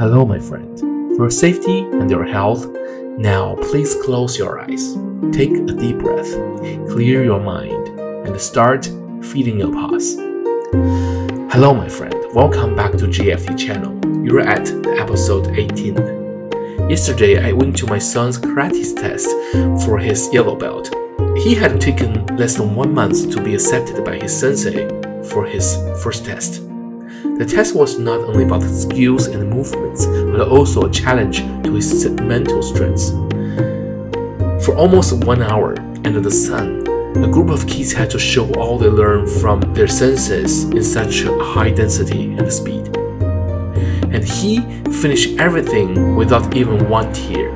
Hello, my friend. For safety and your health, now please close your eyes. Take a deep breath, clear your mind, and start feeding your pulse. Hello, my friend. Welcome back to JFT channel. You're at episode 18. Yesterday, I went to my son's karate test for his yellow belt. He had taken less than one month to be accepted by his sensei for his first test. The test was not only about skills and movements, but also a challenge to his mental strength. For almost one hour under the sun, a group of kids had to show all they learned from their senseis in such high density and speed. And he finished everything without even one tear.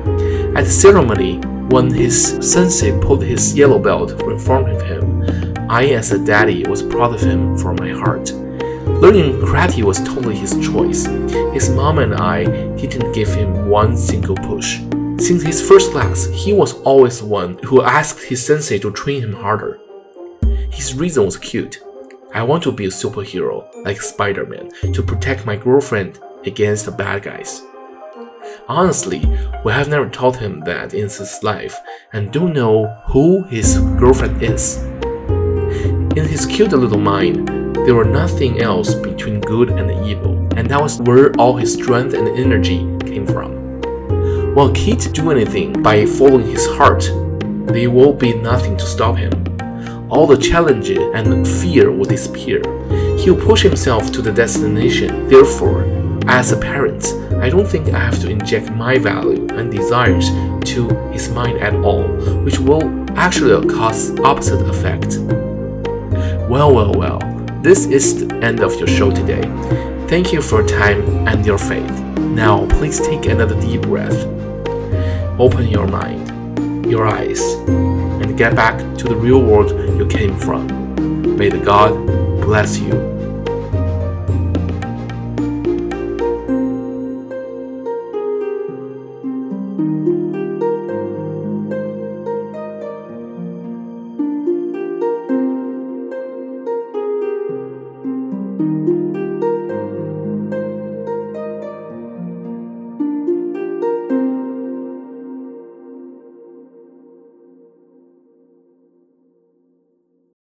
At the ceremony, when his sensei pulled his yellow belt in front of him, I, as a daddy, was proud of him from my heart. Learning karate was totally his choice. His mom and I didn't give him one single push. Since his first class, he was always the one who asked his sensei to train him harder. His reason was cute. I want to be a superhero, like Spider Man, to protect my girlfriend against the bad guys. Honestly, we have never taught him that in his life and don't know who his girlfriend is. In his cute little mind, there was nothing else between good and evil, and that was where all his strength and energy came from. While Kate do anything by following his heart, there will be nothing to stop him. All the challenges and fear will disappear. He will push himself to the destination. Therefore, as a parent, I don't think I have to inject my value and desires to his mind at all, which will actually cause opposite effect. Well, well, well. This is the end of your show today. Thank you for your time and your faith. Now, please take another deep breath. Open your mind, your eyes, and get back to the real world you came from. May the God bless you